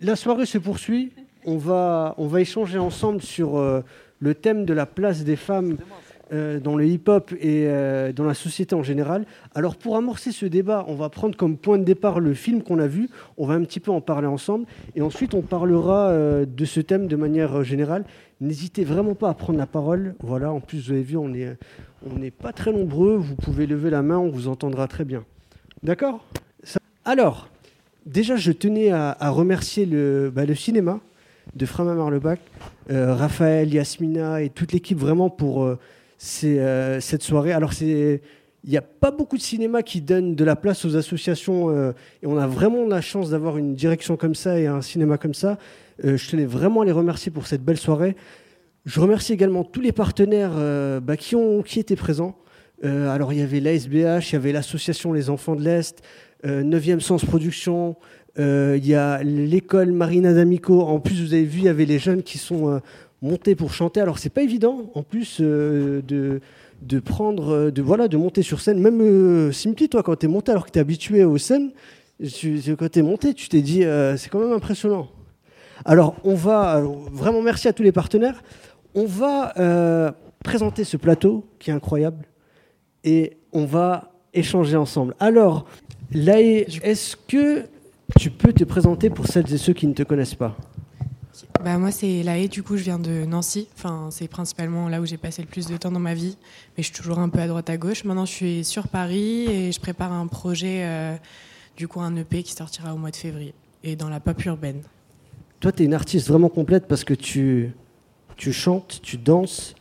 La soirée se poursuit. On va, on va échanger ensemble sur euh, le thème de la place des femmes euh, dans le hip-hop et euh, dans la société en général. Alors pour amorcer ce débat, on va prendre comme point de départ le film qu'on a vu. On va un petit peu en parler ensemble. Et ensuite, on parlera de ce thème de manière générale. N'hésitez vraiment pas à prendre la parole. Voilà, en plus, vous avez vu, on n'est on n'est pas très nombreux. Vous pouvez lever la main, on vous entendra très bien. D'accord? Alors, déjà, je tenais à, remercier le, bah, le, cinéma de Frama Marlebac, euh, Raphaël, Yasmina et toute l'équipe vraiment pour euh, euh, cette soirée. Alors. Il n'y a pas beaucoup de cinéma qui donne de la place aux associations et on a vraiment la chance d'avoir une direction comme ça et un cinéma comme ça. je tenais vraiment à les remercier pour cette belle soirée. Je remercie également tous les partenaires bah, qui, ont, qui étaient présents. alors il y avait l'ASBH, il y avait l'association Les Enfants de l'Est, 9e Sens Production, euh, il y a l'école Marina d'Amico. En plus, vous avez vu, il y avait les jeunes qui sont euh, montés pour chanter. Alors, c'est pas évident, en plus, euh, de, prendre, de, voilà, de monter sur scène. Même Simply, toi, quand tu es monté, alors que tu es habitué aux scènes, quand tu es monté, tu t'es dit, c'est quand même impressionnant. Alors, on va, vraiment merci à tous les partenaires. On va présenter ce plateau qui est incroyable et on va échanger ensemble. Alors, Laë, est-ce que tu peux te présenter pour celles et ceux qui ne te connaissent pas? Bah moi c'est Laë, du coup je viens de Nancy, enfin, c'est principalement là où j'ai passé le plus de temps dans ma vie, mais je suis toujours un peu à droite à gauche. Maintenant je suis sur Paris et je prépare un projet, euh, du coup un EP qui sortira au mois de février, et dans la pop urbaine. Toi tu es une artiste vraiment complète parce que tu, tu chantes, tu danses,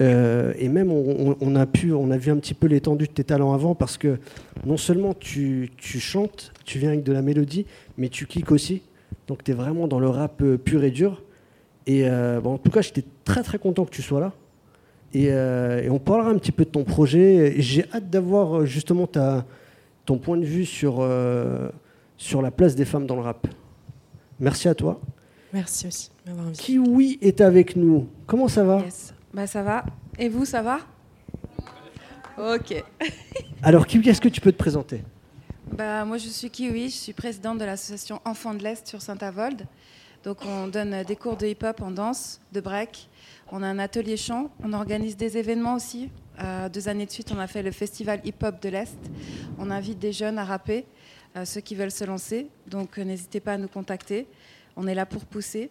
euh, et même, on, a pu, on a vu un petit peu l'étendue de tes talents avant parce que non seulement tu, chantes, tu viens avec de la mélodie, mais tu kicks aussi. Donc tu es vraiment dans le rap euh, pur et dur. Et euh, en tout cas, j'étais très très content que tu sois là. Et, on parlera un petit peu de ton projet. J'ai hâte d'avoir justement ta, ton point de vue sur, sur la place des femmes dans le rap. Merci à toi. Merci aussi. Kiwi est avec nous. Comment ça va? Bah ça va. Et vous, ça va? Ok. Alors Kiwi, est-ce que tu peux te présenter? Bah, Moi je suis Kiwi, je suis présidente de l'association Enfants de l'Est sur Saint-Avold. Donc on donne des cours de hip-hop en danse, de break. On a un atelier chant, on organise des événements aussi. Euh, deux années de suite, on a fait le festival hip-hop de l'Est. On invite des jeunes à rapper, euh, ceux qui veulent se lancer. Donc euh, n'hésitez pas à nous contacter. On est là pour pousser.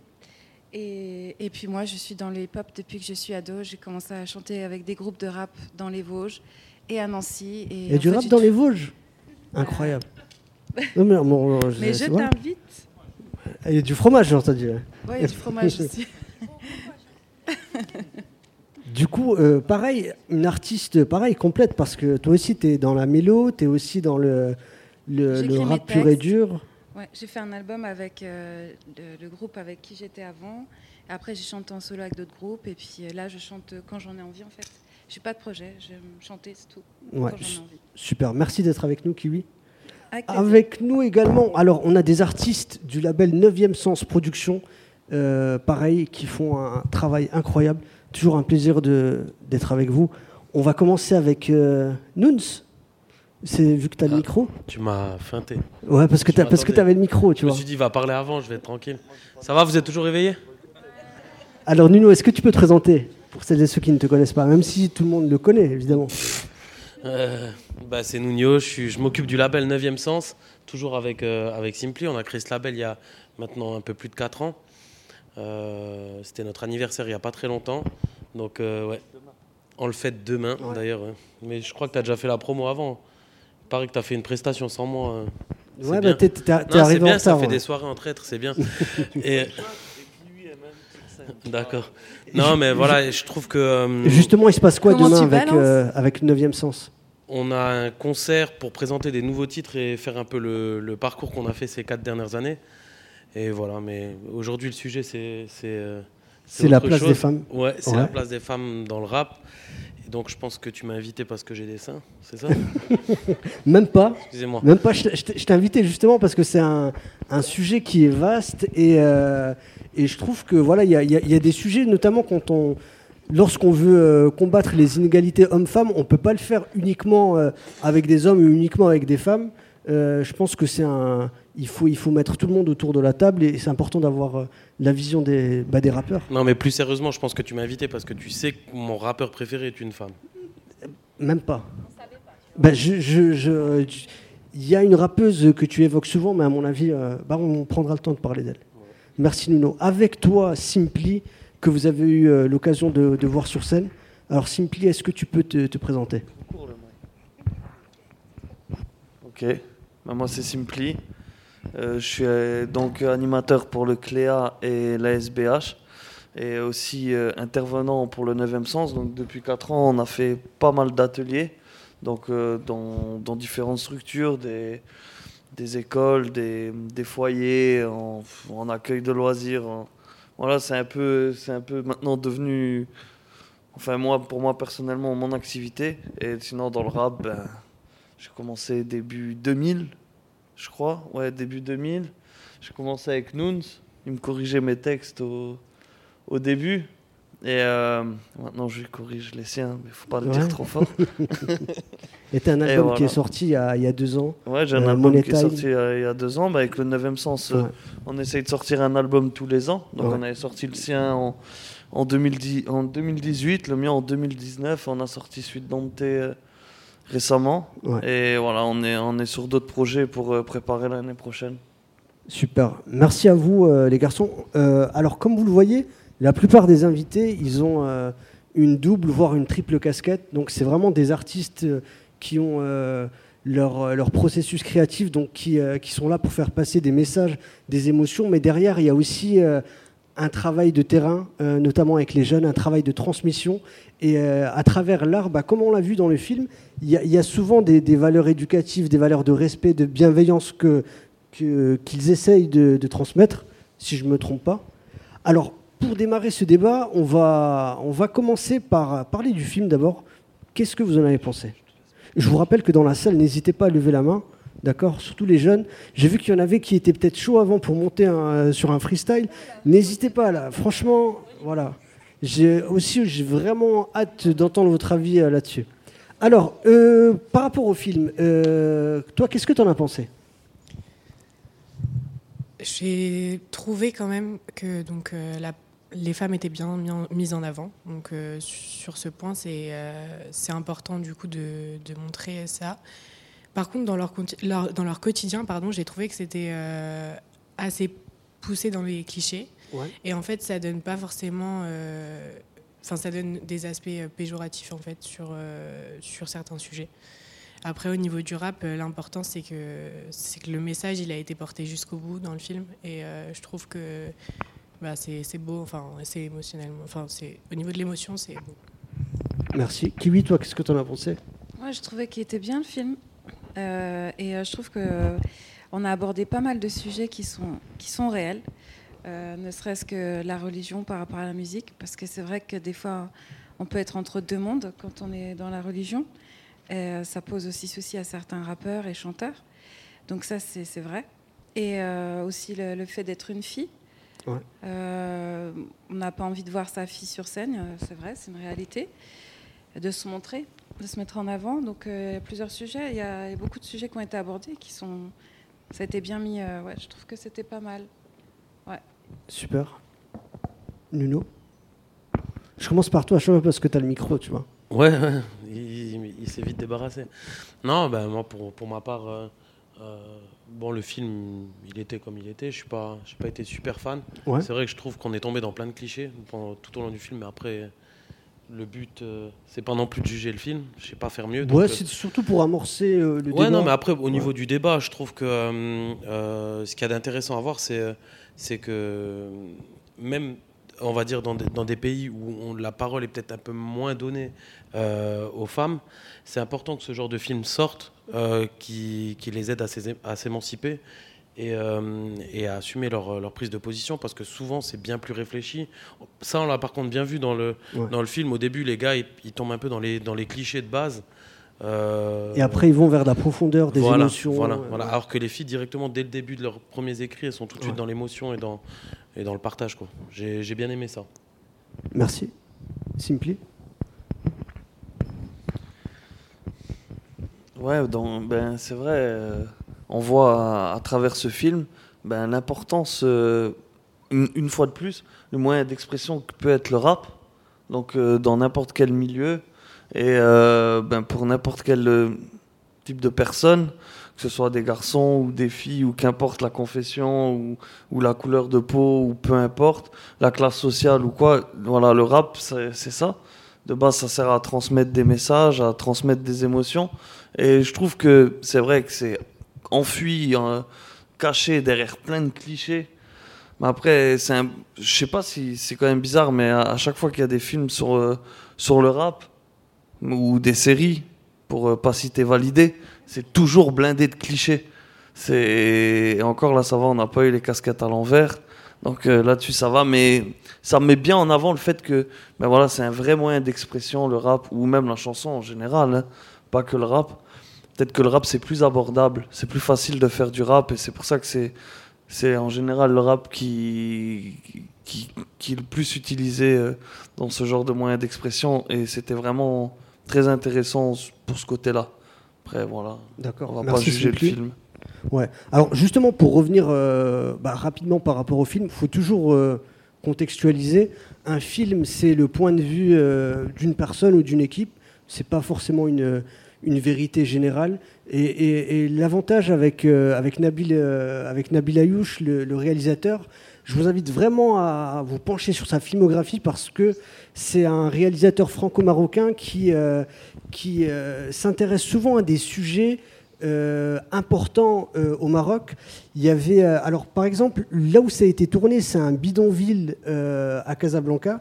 Et, puis moi, je suis dans le hip-hop depuis que je suis ado. J'ai commencé à chanter avec des groupes de rap dans les Vosges et à Nancy. Et, du rap dans les Vosges Incroyable. non, mais, je, t'invite. Il y a du fromage, j'ai entendu. Oui, il y a du fromage aussi. Du coup, euh, pareil, une artiste pareil, complète, parce que toi aussi, tu es dans la mélo, tu es aussi dans le, le, le rap pur et dur j'ai fait un album avec euh, le, groupe avec qui j'étais avant. après, j'ai chanté en solo avec d'autres groupes. Et puis euh, là, je chante quand j'en ai envie, en fait. Je n'ai pas de projet, j'aime chanter, c'est tout. Ouais, super, merci d'être avec nous, Kiwi. Avec, nous également, alors on a des artistes du label 9e Sens Production, euh, pareil, qui font un travail incroyable. Toujours un plaisir d'être avec vous. On va commencer avec Nuns. C'est vu que tu as le ah, micro Tu m'as feinté. Ouais, parce que tu parce que avais le micro, tu vois. Je me suis dit, va parler avant, je vais être tranquille. Ça va, vous êtes toujours réveillé Alors, Nuno, est-ce que tu peux te présenter pour celles et ceux qui ne te connaissent pas, même si tout le monde le connaît, évidemment euh, bah, C'est Nuno, je, je m'occupe du label 9e Sens, toujours avec, euh, avec Simply. On a créé ce label il y a maintenant un peu plus de 4 ans. Euh, c'était notre anniversaire il n'y a pas très longtemps. Donc, ouais. On le fait demain, d'ailleurs. Mais je crois que tu as déjà fait la promo avant paraît que tu as fait une prestation sans moi. Euh, ouais, bah t'es, arrivé bien, Ça fait des soirées en traître, c'est bien. Et... D'accord. Non, mais voilà, je trouve que. Euh, Justement, il se passe quoi demain avec, euh, avec 9 Sens? On a un concert pour présenter des nouveaux titres et faire un peu le, le parcours qu'on a fait ces quatre dernières années. Et voilà, mais aujourd'hui, le sujet, c'est. C'est, la place des femmes. Ouais, c'est la place des femmes dans le rap. Donc je pense que tu m'as invité parce que j'ai des seins, c'est ça? Même pas. Excusez-moi. Même pas. Je, t'ai invité justement parce que c'est un, sujet qui est vaste et, euh, et je trouve que voilà, il y a, des sujets, notamment quand on, lorsqu'on veut euh, combattre les inégalités hommes-femmes, on peut pas le faire uniquement euh, avec des hommes ou uniquement avec des femmes. je pense que c'est un, il faut, il faut mettre tout le monde autour de la table et c'est important d'avoir euh, la vision des, bah, des rappeurs. Non, mais plus sérieusement, je pense que tu m'as invité parce que tu sais que mon rappeur préféré est une femme. Même pas. Bah, je, je, je- il y a une rappeuse que tu évoques souvent, mais à mon avis, euh, bah, on prendra le temps de parler d'elle. Merci Nuno. Avec toi, Simply, que vous avez eu euh, l'occasion de, de voir sur scène. Alors Simply, est-ce que tu peux te, te présenter? Ok, Bah, moi c'est Simply. Euh, je suis euh, donc animateur pour le CLEA et la SBH et aussi euh, intervenant pour le 9e sens. Donc depuis 4 ans, on a fait pas mal d'ateliers donc, dans, différentes structures, des, écoles, des, foyers, en, accueil de loisirs. Voilà, c'est un, peu, c'est un peu maintenant devenu, enfin moi, pour moi personnellement, mon activité. Et sinon, dans le rap, ben, j'ai commencé début 2000, je crois. Ouais, début 2000. J'ai commencé avec Nunes. Il me corrigeait mes textes au, au début. Et euh, maintenant, je lui corrige les siens, mais faut pas le Ouais. dire trop fort. Et t'as un album voilà. qui est sorti il y a, il y a deux ans. Ouais, j'ai un Euh, album Money qui est sorti euh, il y a deux ans. Bah, avec le 9e sens, euh, Ouais. on essaye de sortir un album tous les ans. Donc, Ouais. on avait sorti le sien en, en, 2010, en 2018, le mien en 2019. On a sorti Suite Dompté euh, récemment. Ouais. Et voilà, on est, on est sur d'autres projets pour euh, préparer l'année prochaine. Super. Merci à vous, euh, les garçons. Euh, alors, comme vous le voyez, la plupart des invités, ils ont euh, une double, voire une triple casquette. Donc, c'est vraiment des artistes qui ont leur, leur processus créatif, donc qui, qui sont là pour faire passer des messages, des émotions. Mais derrière, il y a aussi un travail de terrain, euh, notamment avec les jeunes, un travail de transmission. Et euh, à travers l'art, bah, comme on l'a vu dans le film, il y, a- souvent des, valeurs éducatives, des valeurs de respect, de bienveillance que qu'ils essayent de, de transmettre, si je ne me trompe pas. Alors, pour démarrer ce débat, on va, on va commencer par parler du film d'abord. Qu'est-ce que vous en avez pensé? Je vous rappelle que dans la salle, n'hésitez pas à lever la main, d'accord Surtout les jeunes. J'ai vu qu'il y en avait qui étaient peut-être chauds avant pour monter un- sur un freestyle. N'hésitez pas, là. Franchement, voilà. J'ai aussi j'ai vraiment hâte d'entendre votre avis euh, là-dessus. Alors, euh, par rapport au film, euh, toi, qu'est-ce que tu en as pensé? J'ai trouvé quand même que donc, euh, les femmes étaient bien mis en- mises en avant. Donc euh, sur ce point, c'est euh, important du coup de montrer ça. Par contre, dans leur, conti- leur- dans leur quotidien, pardon, j'ai trouvé que c'était euh, assez poussé dans les clichés. Ouais. Et en fait, ça donne pas forcément. euh, Enfin, ça donne des aspects euh, péjoratifs en fait sur, euh, sur certains sujets. Après, au niveau du rap, l'important c'est que c'est que le message il a été porté jusqu'au bout dans le film et euh, je trouve que bah, c'est c'est beau, enfin c'est émotionnellement, enfin c'est au niveau de l'émotion c'est beau. Merci. Kiwi, toi, qu'est-ce que tu en as pensé? Moi, je trouvais qu'il était bien le film. Euh, et euh, je trouve que euh, on a abordé pas mal de sujets qui sont, qui sont réels. Euh, ne serait-ce que la religion par rapport à la musique. Parce que c'est vrai que des fois, on peut être entre deux mondes quand on est dans la religion. Et ça pose aussi souci à certains rappeurs et chanteurs. Donc ça, c'est c'est vrai. Et aussi le, le fait d'être une fille. Ouais. On n'a pas envie de voir sa fille sur scène, c'est vrai, c'est une réalité. De se montrer, de se mettre en avant. Donc euh, il y a plusieurs sujets, il y, a il y a beaucoup de sujets qui ont été abordés, qui sont, ça a été bien mis. euh, ouais, je trouve que c'était pas mal. Super. Nuno? Je commence par toi, je sais pas parce que tu as le micro, tu vois. Ouais, ouais, il, il s'est vite débarrassé. Non, ben moi, pour, pour ma part, euh, euh, bon, le film, il était comme il était. Je suis pas, pas été super fan. Ouais. C'est vrai que je trouve qu'on est tombé dans plein de clichés pendant, tout au long du film, mais après, le but, euh, c'est pas non plus de juger le film. Je sais pas faire mieux. Ouais, euh, c'est surtout pour amorcer euh, le Ouais, débat. non, mais après, au niveau du débat, je trouve que euh, ce qu'il y a d'intéressant à voir, c'est c'est que même, on va dire, dans des, dans des pays où on- la parole est peut-être un peu moins donnée aux femmes, c'est important que ce genre de film sorte, qui, qui les aide à s'émanciper. Et, euh, et à assumer leur, leur prise de position parce que souvent c'est bien plus réfléchi. Ça on l'a par contre bien vu dans le, Ouais. dans le film. Au début les gars ils, ils tombent un peu dans les, dans les clichés de base. Euh, Et après, ils vont vers la profondeur des voilà, émotions. Voilà, euh, voilà. Alors que les filles, directement, dès le début de leurs premiers écrits, elles sont tout de suite Ouais. dans l'émotion et dans, et dans le partage. quoi. J'ai j'ai bien aimé ça. Merci. Simply Ouais, donc, ben, c'est vrai. Euh, on voit à, travers ce film ben, l'importance, une, une, fois de plus, le moyen d'expression que peut être le rap, donc dans n'importe quel milieu, et ben, pour n'importe quel type de personne, que ce soit des garçons ou des filles, ou qu'importe la confession, ou, la couleur de peau, ou peu importe, la classe sociale ou quoi. Voilà, le rap, c'est ça. De base, ça sert à transmettre des messages, à transmettre des émotions. Et je trouve que c'est vrai que c'est enfui, hein, caché derrière plein de clichés. Mais après, c'est je sais pas si c'est quand même bizarre, mais à, chaque fois qu'il y a des films sur, euh, sur le rap, ou des séries, pour euh, pas citer validé, c'est toujours blindé de clichés. C'est encore là, ça va, on n'a pas eu les casquettes à l'envers. Donc euh, là-dessus, ça va, mais ça met bien en avant le fait que ben voilà, c'est un vrai moyen d'expression, le rap, ou même la chanson en général, hein. pas que le rap. Peut-être que le rap, c'est plus abordable, c'est plus facile de faire du rap, et c'est pour ça que c'est, c'est en général le rap qui, qui, qui est le plus utilisé euh, dans ce genre de moyen d'expression, et c'était vraiment très intéressant pour ce côté-là. Après, voilà. D'accord. On va pas juger le film. Ouais. Alors justement, pour revenir euh, bah, rapidement par rapport au film, il faut toujours euh, contextualiser. Un film, c'est le point de vue euh, d'une personne ou d'une équipe. C'est pas forcément une, une vérité générale. Et, l'avantage avec, avec, Nabil, avec Nabil Ayouch, le, réalisateur, je vous invite vraiment à, vous pencher sur sa filmographie parce que c'est un réalisateur franco-marocain qui, qui s'intéresse souvent à des sujets euh, important euh, au Maroc. Il y avait, euh, alors par exemple, là où ça a été tourné, c'est un bidonville à Casablanca.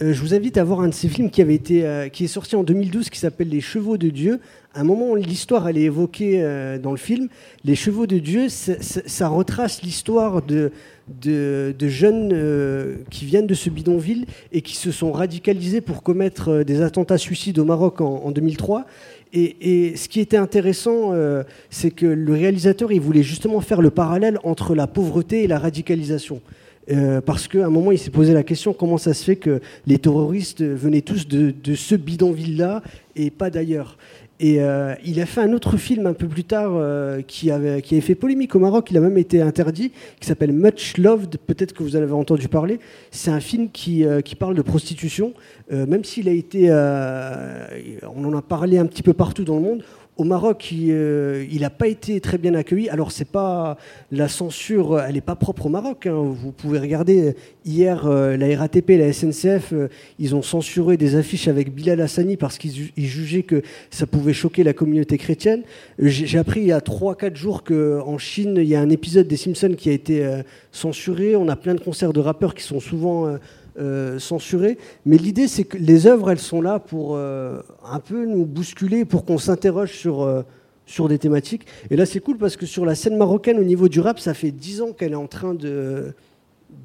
Je vous invite à voir un de ces films qui avait été, qui est sorti en 2012, qui s'appelle Les Chevaux de Dieu. À un moment, l'histoire elle est évoquée dans le film. Les Chevaux de Dieu, ça retrace l'histoire de, de, jeunes qui viennent de ce bidonville et qui se sont radicalisés pour commettre des attentats suicides au Maroc en, en 2003. Et, ce qui était intéressant, euh, c'est que le réalisateur, il voulait justement faire le parallèle entre la pauvreté et la radicalisation. Euh, parce qu'à un moment, il s'est posé la question comment ça se fait que les terroristes venaient tous de, ce bidonville-là et pas d'ailleurs? Et euh, il a fait un autre film un peu plus tard euh, qui, avait, qui avait fait polémique au Maroc, il a même été interdit, qui s'appelle Much Loved, peut-être que vous en avez entendu parler. C'est un film qui, qui, parle de prostitution, même s'il a été... on en a parlé un petit peu partout dans le monde au Maroc, il n'a euh, pas été très bien accueilli. Alors, c'est pas la censure, elle n'est pas propre au Maroc. Hein. Vous pouvez regarder hier euh, la RATP, la SNCF, euh, ils ont censuré des affiches avec Bilal Hassani parce qu'ils jugeaient que ça pouvait choquer la communauté chrétienne. J'ai appris il y a 3-4 jours qu'en Chine, il y a un épisode des Simpsons qui a été censuré. On a plein de concerts de rappeurs qui sont souvent euh, censuré. Mais l'idée, c'est que les œuvres, elles sont là pour euh, un peu nous bousculer, pour qu'on s'interroge sur, euh, sur des thématiques. Et là, c'est cool parce que sur la scène marocaine, au niveau du rap, ça fait dix ans qu'elle est en train de,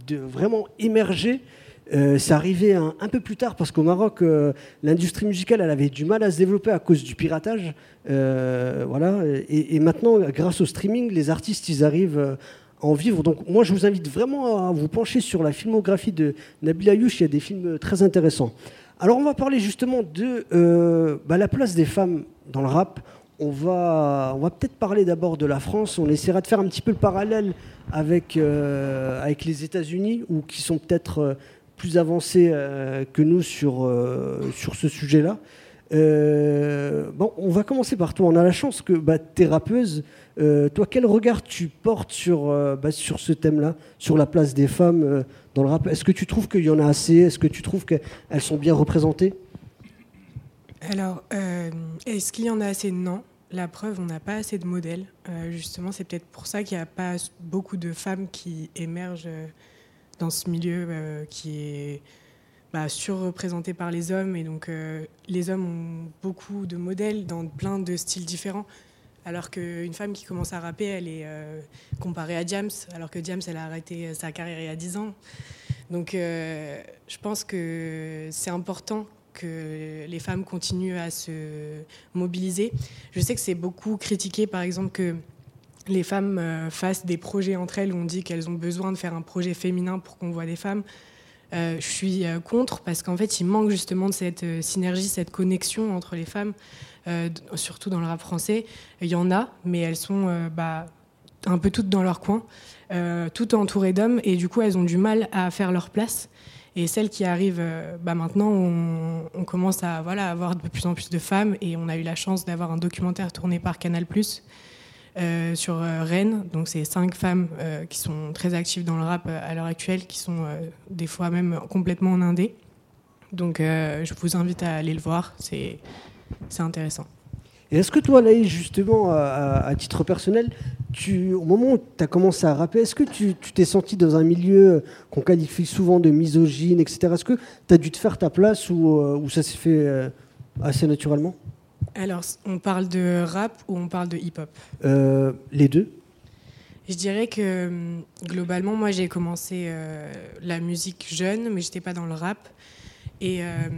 de vraiment émerger. c'est arrivé un, un, peu plus tard parce qu'au Maroc, l'industrie musicale, elle avait du mal à se développer à cause du piratage. voilà. Et, et, maintenant, grâce au streaming, les artistes, ils arrivent en vivre. Donc moi, je vous invite vraiment à vous pencher sur la filmographie de Nabil Ayouch. Il y a des films très intéressants. Alors on va parler justement de euh, bah, la place des femmes dans le rap. On va, on va peut-être parler d'abord de la France. On essaiera de faire un petit peu le parallèle avec, euh, avec les États-Unis, ou qui sont peut-être euh, plus avancés que nous sur, sur ce sujet-là. bon, on va commencer par toi. On a la chance que bah, tu es rappeuse. Euh, toi, quel regard tu portes sur, euh, bah, sur ce thème-là, sur la place des femmes euh, dans le rap? Est-ce que tu trouves qu'il y en a assez? Est-ce que tu trouves qu'elles sont bien représentées? Alors, est-ce qu'il y en a assez? Non. La preuve, on n'a pas assez de modèles. justement, c'est peut-être pour ça qu'il n'y a pas beaucoup de femmes qui émergent dans ce milieu qui est bah, surreprésenté par les hommes. Et donc, les hommes ont beaucoup de modèles dans plein de styles différents. Alors qu'une femme qui commence à rapper, elle est euh, comparée à James, alors que James, elle a arrêté sa carrière il y a 10 ans. Donc euh, je pense que c'est important que les femmes continuent à se mobiliser. Je sais que c'est beaucoup critiqué, par exemple, que les femmes euh, fassent des projets entre elles où on dit qu'elles ont besoin de faire un projet féminin pour qu'on voit des femmes. Je suis contre parce qu'en fait, il manque justement de cette synergie, cette connexion entre les femmes, surtout dans le rap français. Il y en a, mais elles sont bah, un peu toutes dans leur coin, toutes entourées d'hommes, et du coup, elles ont du mal à faire leur place. Et celles qui arrivent euh, bah maintenant, on, commence à voilà, avoir de plus en plus de femmes et on a eu la chance d'avoir un documentaire tourné par Canal euh, sur euh, Rennes. Donc, c'est cinq femmes qui sont très actives dans le rap à l'heure actuelle, qui sont des fois même complètement en indé. Donc, je vous invite à aller le voir, c'est intéressant. Et est-ce que toi, là, justement, à, titre personnel, tu, au moment où tu as commencé à rapper, est-ce que tu t'es senti dans un milieu qu'on qualifie souvent de misogyne, etc. Est-ce que tu as dû te faire ta place ou, euh, ça s'est fait euh, assez naturellement? Alors, on parle de rap ou on parle de hip-hop? Euh, Les deux. Je dirais que hum, globalement, moi, j'ai commencé la musique jeune, mais j'étais pas dans le rap. Et euh,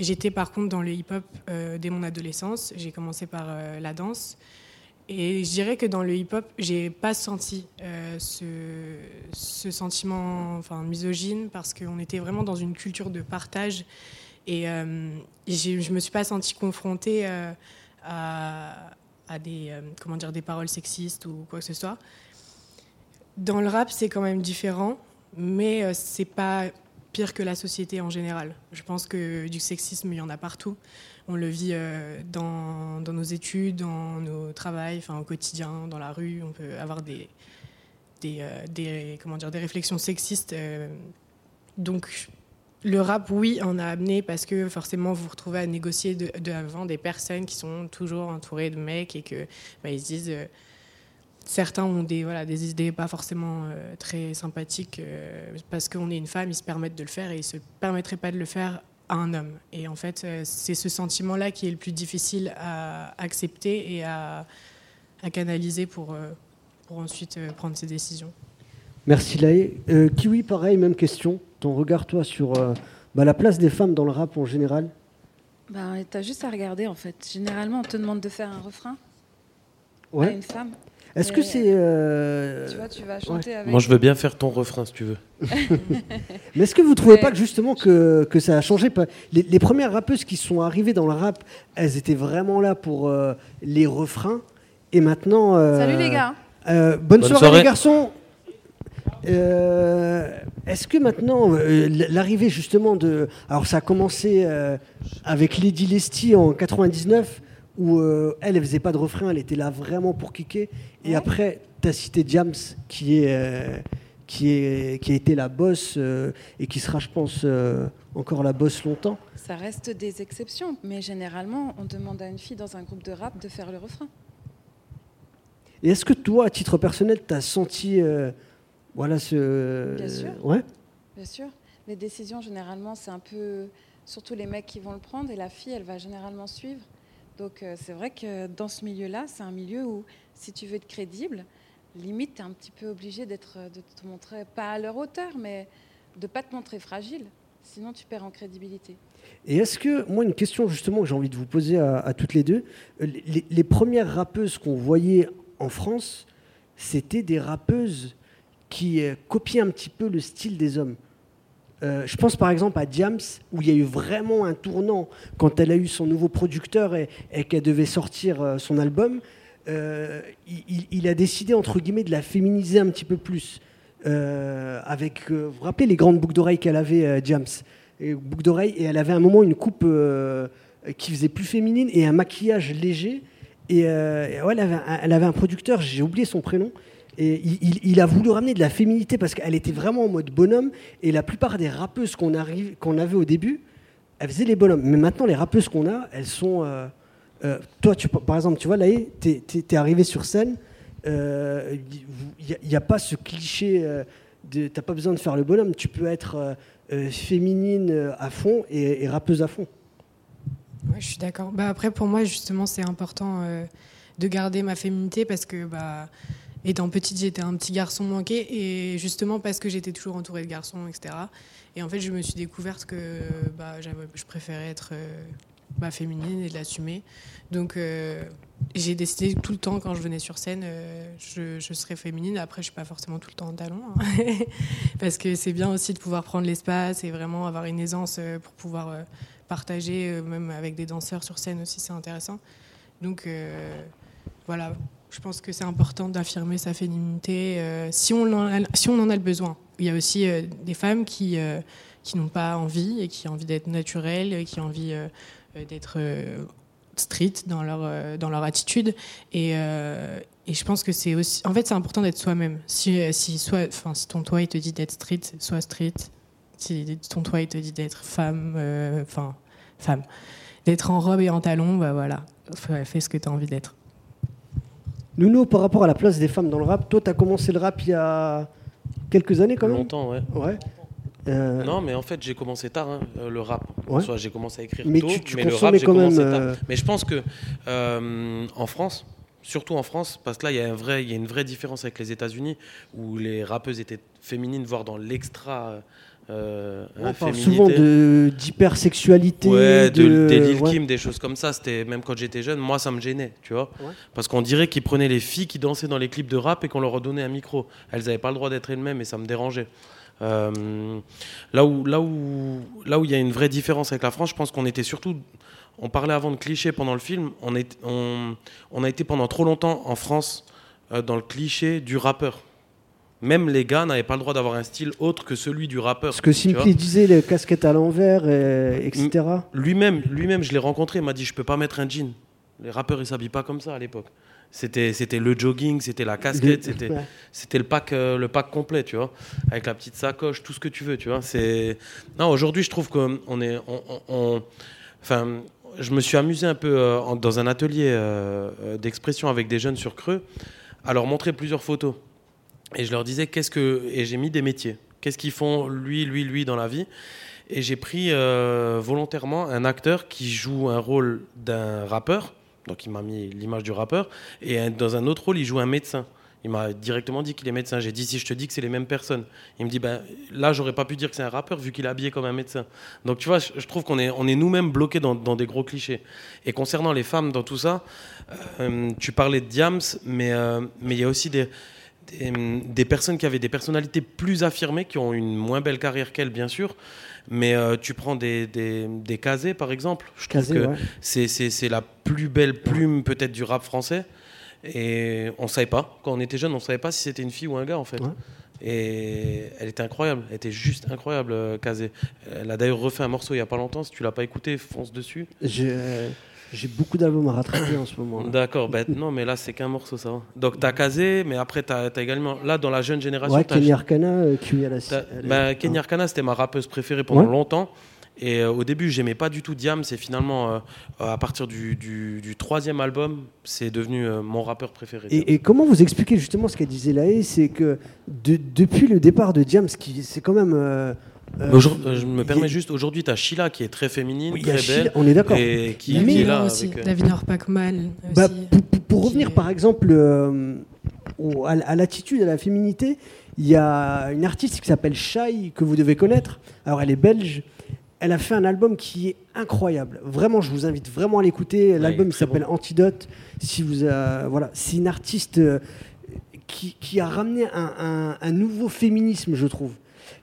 j'étais par contre dans le hip-hop euh, dès mon adolescence. J'ai commencé par euh, la danse. Et je dirais que dans le hip-hop, j'ai pas senti ce, ce, sentiment enfin, misogyne parce qu'on était vraiment dans une culture de partage. Et je me suis pas sentie confrontée à, à, des, comment dire, des paroles sexistes ou quoi que ce soit. Dans le rap, c'est quand même différent, mais c'est pas pire que la société en général. Je pense que du sexisme, il y en a partout. On le vit euh, dans, nos études, dans nos travails, au quotidien, dans la rue. On peut avoir des, des, euh, comment dire, des réflexions sexistes. Euh. donc, le rap, oui, en a amené parce que forcément, vous vous retrouvez à négocier devant des personnes qui sont toujours entourées de mecs et que bah, ils se disent certains ont des, voilà, des idées pas forcément euh, très sympathiques euh, parce qu'on est une femme, ils se permettent de le faire et ils se permettraient pas de le faire à un homme. Et en fait, euh, c'est ce sentiment-là qui est le plus difficile à accepter et à, canaliser pour, pour ensuite prendre ses décisions. Merci Laïe. Kiwi, pareil, même question. Ton regard, toi, sur bah, la place des femmes dans le rap en général? Ben, Tu as juste à regarder, en fait. Généralement, on te demande de faire un refrain ouais. à une femme. Est-ce que c'est. Euh, tu vois, tu vas chanter avec. Moi, je veux bien faire ton refrain si tu veux. Mais est-ce que vous ne trouvez pas que justement que, que, ça a changé les, les, premières rappeuses qui sont arrivées dans le rap, elles étaient vraiment là pour euh, les refrains. Et maintenant. Euh, Salut les gars. bonne, soirée, les garçons. Est-ce que maintenant, l'arrivée justement de. Alors, ça a commencé avec Lady Lesty en 99 où euh, elle, elle faisait pas de refrain, elle était là vraiment pour kicker. Et après, tu as cité James, qui, est, euh, qui, est, qui a été la bosse euh, et qui sera, je pense, encore la bosse longtemps. Ça reste des exceptions, mais généralement, on demande à une fille dans un groupe de rap de faire le refrain. Et est-ce que toi, à titre personnel, tu as senti voilà, ce. Bien sûr. Ouais. Bien sûr. Les décisions, généralement, c'est un peu. Surtout les mecs qui vont le prendre, et la fille, elle va généralement suivre. Donc euh, c'est vrai que dans ce milieu-là, c'est un milieu où si tu veux être crédible, limite, tu es un petit peu obligé d'être, de te montrer, pas à leur hauteur, mais de pas te montrer fragile. Sinon, tu perds en crédibilité. Et est-ce que, moi, une question justement que j'ai envie de vous poser à, toutes les deux, euh, les, les premières rappeuses qu'on voyait en France, c'était des rappeuses qui euh, copiaient un petit peu le style des hommes. Euh, je pense par exemple à Diams, où il y a eu vraiment un tournant quand elle a eu son nouveau producteur et, qu'elle devait sortir euh, son album. Il, a décidé, entre guillemets, de la féminiser un petit peu plus. avec, vous vous rappelez les grandes boucles d'oreilles qu'elle avait, Diams? Et, boucles d'oreilles, et elle avait à un moment une coupe qui faisait plus féminine et un maquillage léger. Et, ouais, elle avait un producteur, j'ai oublié son prénom, et il, a voulu ramener de la féminité parce qu'elle était vraiment en mode bonhomme. Et la plupart des rappeuses qu'on avait au début, elles faisaient les bonhommes. Mais maintenant, les rappeuses qu'on a, elles sont. Euh, euh, toi, par exemple, tu vois, là, tu es, arrivé sur scène. Il euh, n'y a, pas ce cliché. Tu n'as pas besoin de faire le bonhomme. Tu peux être féminine à fond et, rappeuse à fond. Ouais, je suis d'accord. Bah, après, pour moi, justement, c'est important de garder ma féminité parce que. Bah, Étant petite, j'étais un petit garçon manqué, et justement parce que j'étais toujours entourée de garçons, etc. Et en fait, je me suis découverte que bah, je préférais être euh, féminine et l'assumer. Donc j'ai décidé tout le temps quand je venais sur scène, je, je, serais féminine. Après, je suis pas forcément tout le temps en talon, hein. parce que c'est bien aussi de pouvoir prendre l'espace et vraiment avoir une aisance pour pouvoir partager, même avec des danseurs sur scène aussi, c'est intéressant. Donc voilà, je pense que c'est important d'affirmer sa féminité euh, si, on en a, si on en a le besoin. Il y a aussi euh, des femmes qui, euh, qui n'ont pas envie et qui ont envie d'être naturelles, qui ont envie d'être street dans leur, dans leur attitude. Et, et je pense que c'est aussi. En fait, c'est important d'être soi-même. Si, si, soit, si ton toit il te dit d'être street, sois street. Si ton toit il te dit d'être femme, enfin, femme. D'être en robe et en talons, bah voilà, fais ce que tu as envie d'être. Nuno, par rapport à la place des femmes dans le rap, toi, tu as commencé le rap il y a quelques années quand même Longtemps, ouais. ouais. Euh, non, mais en fait, j'ai commencé tard, hein, euh, le rap. Soit j'ai commencé à écrire mais tôt, tu, mais le rap, j'ai commencé même, tard. euh, Mais je pense que en France, surtout en France, parce que là, il y, a un vrai, il y a une vraie différence avec les États-Unis, où les rappeuses étaient féminines, voire dans l'extra. Euh, on parle souvent d'hypersexualité. Ouais, de, de, des Lil Kim, des choses comme ça. C'était même quand j'étais jeune, moi ça me gênait, tu vois. Ouais. Parce qu'on dirait qu'ils prenaient les filles qui dansaient dans les clips de rap et qu'on leur redonnait un micro. Elles n'avaient pas le droit d'être elles-mêmes et ça me dérangeait. Euh, là où là où là où il y a une vraie différence avec la France, je pense qu'on était surtout on parlait avant de clichés pendant le film. On, est, on, on a été pendant trop longtemps en France euh, dans le cliché du rappeur. Même les gars n'avaient pas le droit d'avoir un style autre que celui du rappeur. Ce que. Simply disait, les casquettes à l'envers, et- etc. Lui-même, lui-même, je l'ai rencontré, il m'a dit je peux pas mettre un jean. Les rappeurs ils s'habillent pas comme ça à l'époque. C'était, c'était le jogging, c'était la casquette, c'était, ouais. c'était le pack, euh, le pack complet, tu vois, avec la petite sacoche, tout ce que tu veux, tu vois. C'est non, aujourd'hui, je trouve qu'on est, on, on- on- enfin, je me suis amusé un peu euh, dans un atelier euh, d'expression avec des jeunes sur Creux, à leur montrer plusieurs photos, et je leur disais qu'est-ce que, et j'ai mis des métiers, qu'est-ce qu'ils font lui, lui, lui dans la vie, et j'ai pris euh, volontairement un acteur qui joue un rôle d'un rappeur. Donc il m'a mis l'image du rappeur. Et dans un autre rôle, il joue un médecin. Il m'a directement dit qu'il est médecin. J'ai dit si je te dis que c'est les mêmes personnes. Il me dit ben là j'aurais pas pu dire que c'est un rappeur vu qu'il est habillé comme un médecin. Donc tu vois, je, je trouve qu'on est on est nous-mêmes bloqués dans, dans des gros clichés. Et concernant les femmes dans tout ça, euh, tu parlais de Diams, mais euh, mais il y a aussi des des, des personnes qui avaient des personnalités plus affirmées, qui ont une moins belle carrière qu'elle, bien sûr. Mais euh, tu prends des, des, des Kazé, par exemple. Je trouve que ouais. c'est, la plus belle plume, peut-être, du rap français. Et on savait pas. Quand on était jeune, on savait pas si c'était une fille ou un gars, en fait. Ouais. Et elle était incroyable. Elle était juste incroyable, euh, Kazé. Elle a d'ailleurs refait un morceau il y a pas longtemps. Si tu l'as pas écouté, fonce dessus. J'ai j'ai beaucoup d'albums à rattraper en ce moment. D'accord, ben non, mais là, c'est qu'un morceau, ça va. Donc, t'as Kazé, mais après, t'as as également. Là, dans la jeune génération, Ouais, Kenny Arcana, qui à la bah, Kenny Arcana, c'était ma rappeuse préférée pendant Ouais. longtemps. Et euh, au début, j'aimais pas du tout Diam. C'est finalement euh, à partir du, du- du troisième album, c'est devenu euh, mon rappeur préféré. Diam. Et, et comment vous expliquez justement ce qu'elle disait Laë C'est que de- depuis le départ de Diams, qui c'est quand même. Euh, euh, je me permets juste, aujourd'hui, tu as Sheila qui est très féminine, Oui, très Sheila, belle. on est d'accord. Et qui, Mais- qui est là. aussi, avec, euh, David Pacman Bah, aussi. pour, pour- revenir est- par exemple euh, au- à, à l'attitude, à la féminité, il y a une artiste qui s'appelle Shai, que vous devez connaître. Alors elle est belge. Elle a fait un album qui est incroyable. Vraiment, je vous invite vraiment à l'écouter. L'album s'appelle Antidote. Si vous, euh, voilà, c'est une artiste qui, qui a ramené un, un- un nouveau féminisme, je trouve.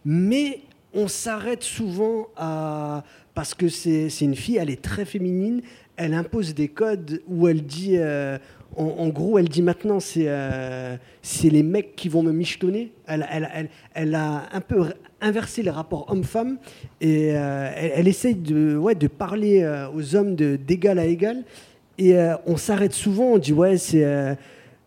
Mais on s'arrête souvent à parce que c'est une fille, elle est très féminine. Elle impose des codes où elle dit, euh, en, gros, elle dit maintenant c'est euh, c'est les mecs qui vont me michetonner. Elle, elle, elle, elle a un peu inversé les rapports homme-femme et euh, elle, essaye de, ouais, de parler aux hommes d'égal à égal. Et on s'arrête souvent, on dit ouais, c'est.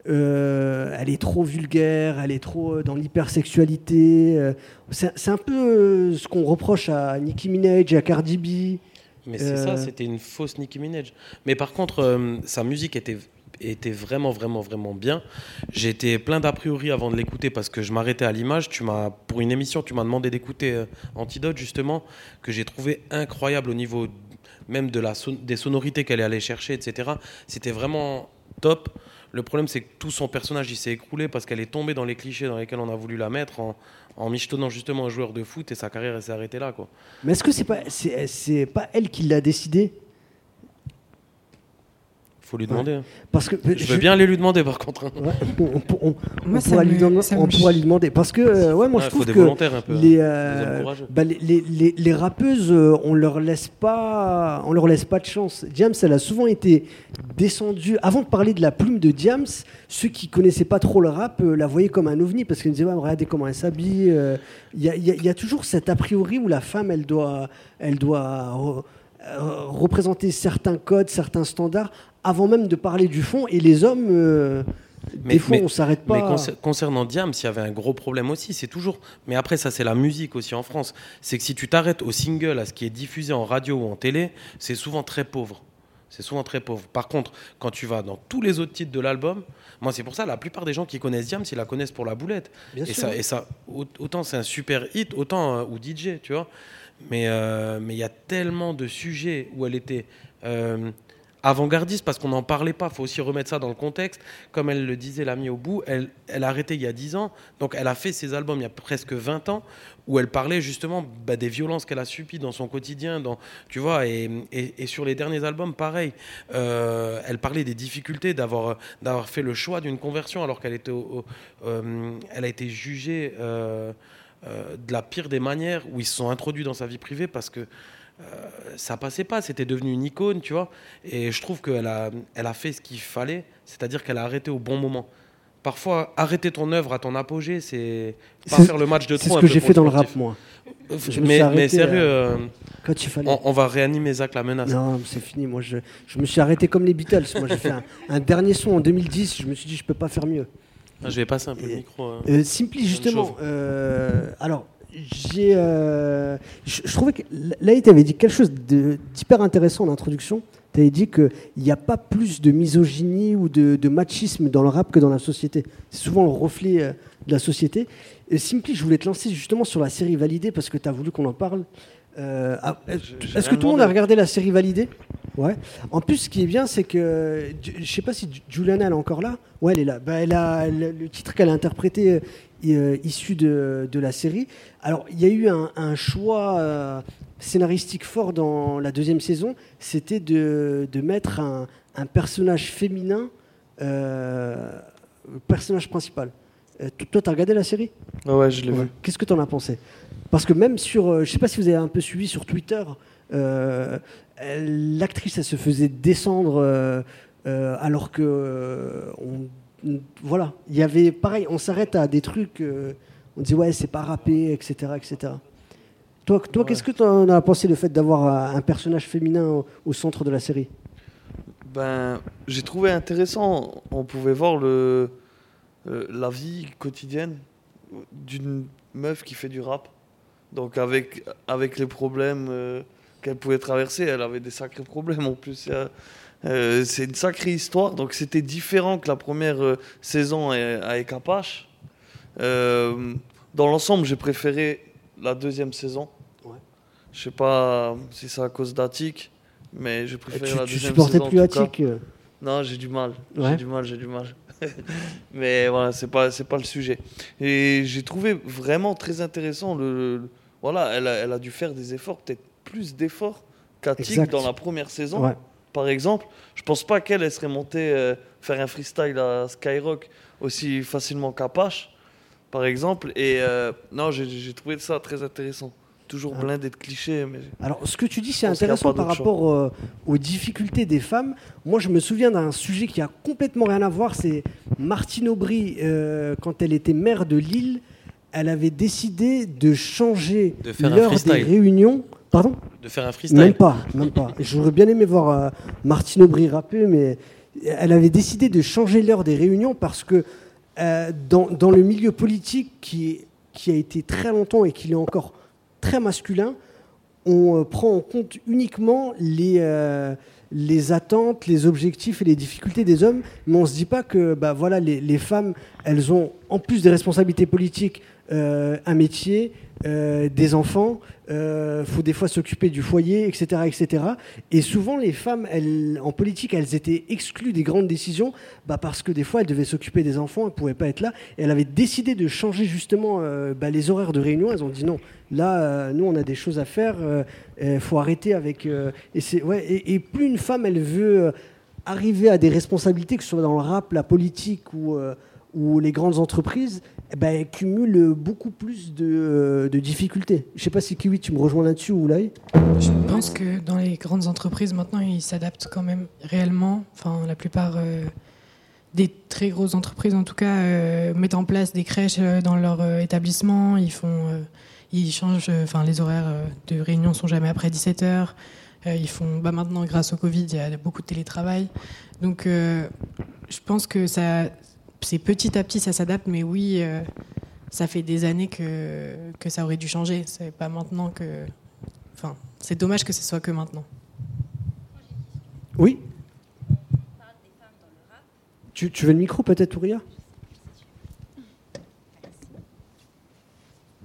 Euh, elle est trop vulgaire, elle est trop euh, dans l'hypersexualité. euh, c'est un peu ce qu'on reproche à Nicki Minaj à Cardi B. Mais c'est ça, c'était une fausse Nicki Minaj. Mais par contre, sa musique était, était vraiment, vraiment, vraiment bien. Été plein d'a priori avant de l'écouter parce que je m'arrêtais à l'image. Tu m'as, pour une émission, tu m'as demandé d'écouter Antidote, justement, que j'ai trouvé incroyable au niveau même de la son- des sonorités qu'elle est allée chercher, etc. C'était vraiment top. Le problème, c'est que tout son personnage, il s'est écroulé parce qu'elle est tombée dans les clichés dans lesquels on a voulu la mettre en, michetonnant justement un joueur de foot et sa carrière, s'est arrêtée là, quoi. Mais est-ce que c'est pas pas elle qui l'a décidé? Faut lui demander. Parce que Je veux bien aller lui demander par contre. hein. Ouais, on, on- on- Moi, on ça pourra lui demander- ça on me pourra lui demander. Parce que, euh, ouais, moi je trouve que peu. les, euh, bah, les, les- rappeuses, euh, on leur laisse pas, on leur laisse pas de chance. Diams, elle a souvent été descendue. Avant de parler de la plume de Diams, ceux qui connaissaient pas trop le rap euh, la voyaient comme un ovni parce qu'ils disaient ouais, regardez comment elle s'habille. euh, Il y, a, y y toujours cet a priori où la femme, elle doit, elle doit euh, représenter certains codes, certains standards avant même de parler du fond. Et les hommes, euh, Mais- des fois, mais- on s'arrête pas. Mais concer- concernant Diams, il y avait un gros problème aussi. C'est toujours. Mais après, ça, c'est la musique aussi en France. C'est que si tu t'arrêtes au single, à ce qui est diffusé en radio ou en télé, c'est souvent très pauvre. C'est souvent très pauvre. Par contre, quand tu vas dans tous les autres titres de l'album, moi, c'est pour ça, la plupart des gens qui connaissent Diams, ils la connaissent pour la boulette. Bien et, sûr. ça, et ça, autant c'est un super hit, autant euh, ou DJ, tu vois. Mais euh, il y a tellement de sujets où elle était euh, avant-gardiste parce qu'on n'en parlait pas. Il faut aussi remettre ça dans le contexte. Comme elle le disait, l'ami au bout, elle, elle a arrêté il y a 10 ans. Donc elle a fait ses albums il y a presque 20 ans où elle parlait justement bah, des violences qu'elle a subies dans son quotidien. Tu vois, et, et- sur les derniers albums, pareil. Euh, elle parlait des difficultés d'avoir, fait le choix d'une conversion alors qu'elle euh, a été jugée euh, de la pire des manières où ils se sont introduits dans sa vie privée parce que euh, ça passait pas, c'était devenu une icône, tu vois. Et je trouve qu'elle a, elle a fait ce qu'il fallait, c'est-à-dire qu'elle a arrêté au bon moment. Parfois, arrêter ton œuvre à ton apogée, c'est pas C'est- faire le match de C'est trop. ce un que j'ai fait dans le rap, moi. je suis Mais, sérieux, euh, euh, Quand il fallait. on, on va réanimer Zach la menace. Non, c'est fini. Moi, je, je me suis arrêté comme les Beatles. Moi, j'ai fait un, un dernier son en 2010. Je me suis dit, je peux pas faire mieux. Ah, je vais passer un peu le micro. hein. Euh, Simply, justement. euh, alors, j'ai. euh, je, je trouvais que là, tu avais dit quelque chose d'hyper intéressant en introduction. Tu avais dit qu'il n'y a pas plus de misogynie ou de, de machisme dans le rap que dans la société. C'est souvent le reflet de la société. Et Simply, je voulais te lancer justement sur la série Validée parce que tu as voulu qu'on en parle. Ah, Est-ce que tout le monde a regardé la série Validée? Ouais. En plus, ce qui est bien, c'est que je sais pas si Juliana elle est encore là. Ouais, elle est là. Bah, elle a le, le titre qu'elle a interprété euh, euh, issu de, de la série. Alors, il y a eu un, un choix euh, scénaristique fort dans la deuxième saison. C'était de, de mettre un, un personnage féminin, euh, personnage principal. Toi, t'as regardé la série? Ouais, je l'ai Ouais. vu. Qu'est-ce que tu en as pensé? Parce que même sur, je sais pas si vous avez un peu suivi sur Twitter, l'actrice, elle se faisait descendre euh, euh, alors que, euh, voilà, il y avait, pareil, on s'arrête à des trucs, euh, on dit ouais, c'est pas râpé, etc., etc. Toi, toi qu'est-ce que tu en as pensé le fait d'avoir euh, un personnage féminin au, centre de la série? Ben, j'ai trouvé intéressant. On pouvait voir euh, la vie quotidienne d'une meuf qui fait du rap. Donc avec, avec les problèmes euh, qu'elle pouvait traverser, elle avait des sacrés problèmes en plus. Euh, c'est une sacrée histoire. Donc c'était différent que la première euh, saison à- avec Apache. Euh, dans l'ensemble, j'ai préféré la deuxième saison. Ouais. Je sais pas si c'est à cause d'Attic, mais j'ai Tu, préféré la tu deuxième supportais saison. en plus tout cas. Attic euh, Non, j'ai du mal. Ouais. J'ai du mal, j'ai du mal. Mais voilà, c'est pas, c'est pas le sujet. Et j'ai trouvé vraiment très intéressant. Le, le- voilà, elle a, elle a dû faire des efforts, peut-être plus d'efforts Exact. dans la première saison. Ouais. Par exemple, je pense pas qu'elle elle serait montée euh, faire un freestyle à Skyrock aussi facilement qu'Apache, par exemple. Et euh, non, j'ai, trouvé ça très intéressant. Toujours Ah. blindé de clichés, mais Alors, ce que tu dis, c'est intéressant par rapport euh, aux difficultés des femmes. Moi, je me souviens d'un sujet qui a complètement rien à voir. C'est Martine Aubry, euh, quand elle était maire de Lille, elle avait décidé de changer De l'heure des réunions. Pardon De faire un freestyle. Même pas, même pas. J'aurais bien aimé voir euh, Martine Aubry rapper, mais elle avait décidé de changer l'heure des réunions parce que euh, dans, dans le milieu politique qui, est- qui a été très longtemps et qui est encore très masculin, on euh, prend en compte uniquement les, les attentes, les objectifs et les difficultés des hommes, mais on ne se dit pas que bah, voilà, les, les femmes, elles ont, en plus des responsabilités politiques, un métier, euh, des enfants, il faut des fois s'occuper du foyer, etc., etc. Et souvent, les femmes, elles, en politique, elles étaient exclues des grandes décisions bah, parce que des fois, elles devaient s'occuper des enfants, elles ne pouvaient pas être là. Et elles avaient décidé de changer justement euh, bah, les horaires de réunion. Elles ont dit non, là, euh, nous, on a des choses à faire, il faut arrêter avec... euh, et, ouais, et, plus une femme, elle veut... euh, arriver à des responsabilités, que ce soit dans le rap, la politique ou, euh, ou les grandes entreprises, ben, cumulent beaucoup plus de, euh, difficultés. Je ne sais pas si Kiwi, tu me rejoins là-dessus ou là. Je pense que dans les grandes entreprises, maintenant, ils s'adaptent quand même réellement. Enfin, la plupart euh, des très grosses entreprises, en tout cas, mettent en place des crèches dans leur établissement. Ils font, ils changent. Enfin, les horaires de réunion sont jamais après 17 h ils font, bah maintenant, grâce au Covid, il y a beaucoup de télétravail. Donc, je pense que ça, c'est petit à petit, ça s'adapte, mais oui, euh, ça fait des années que, que ça aurait dû changer. C'est pas maintenant que. Enfin, c'est dommage que ce soit que maintenant. Oui tu, tu veux le micro peut-être, Ouria?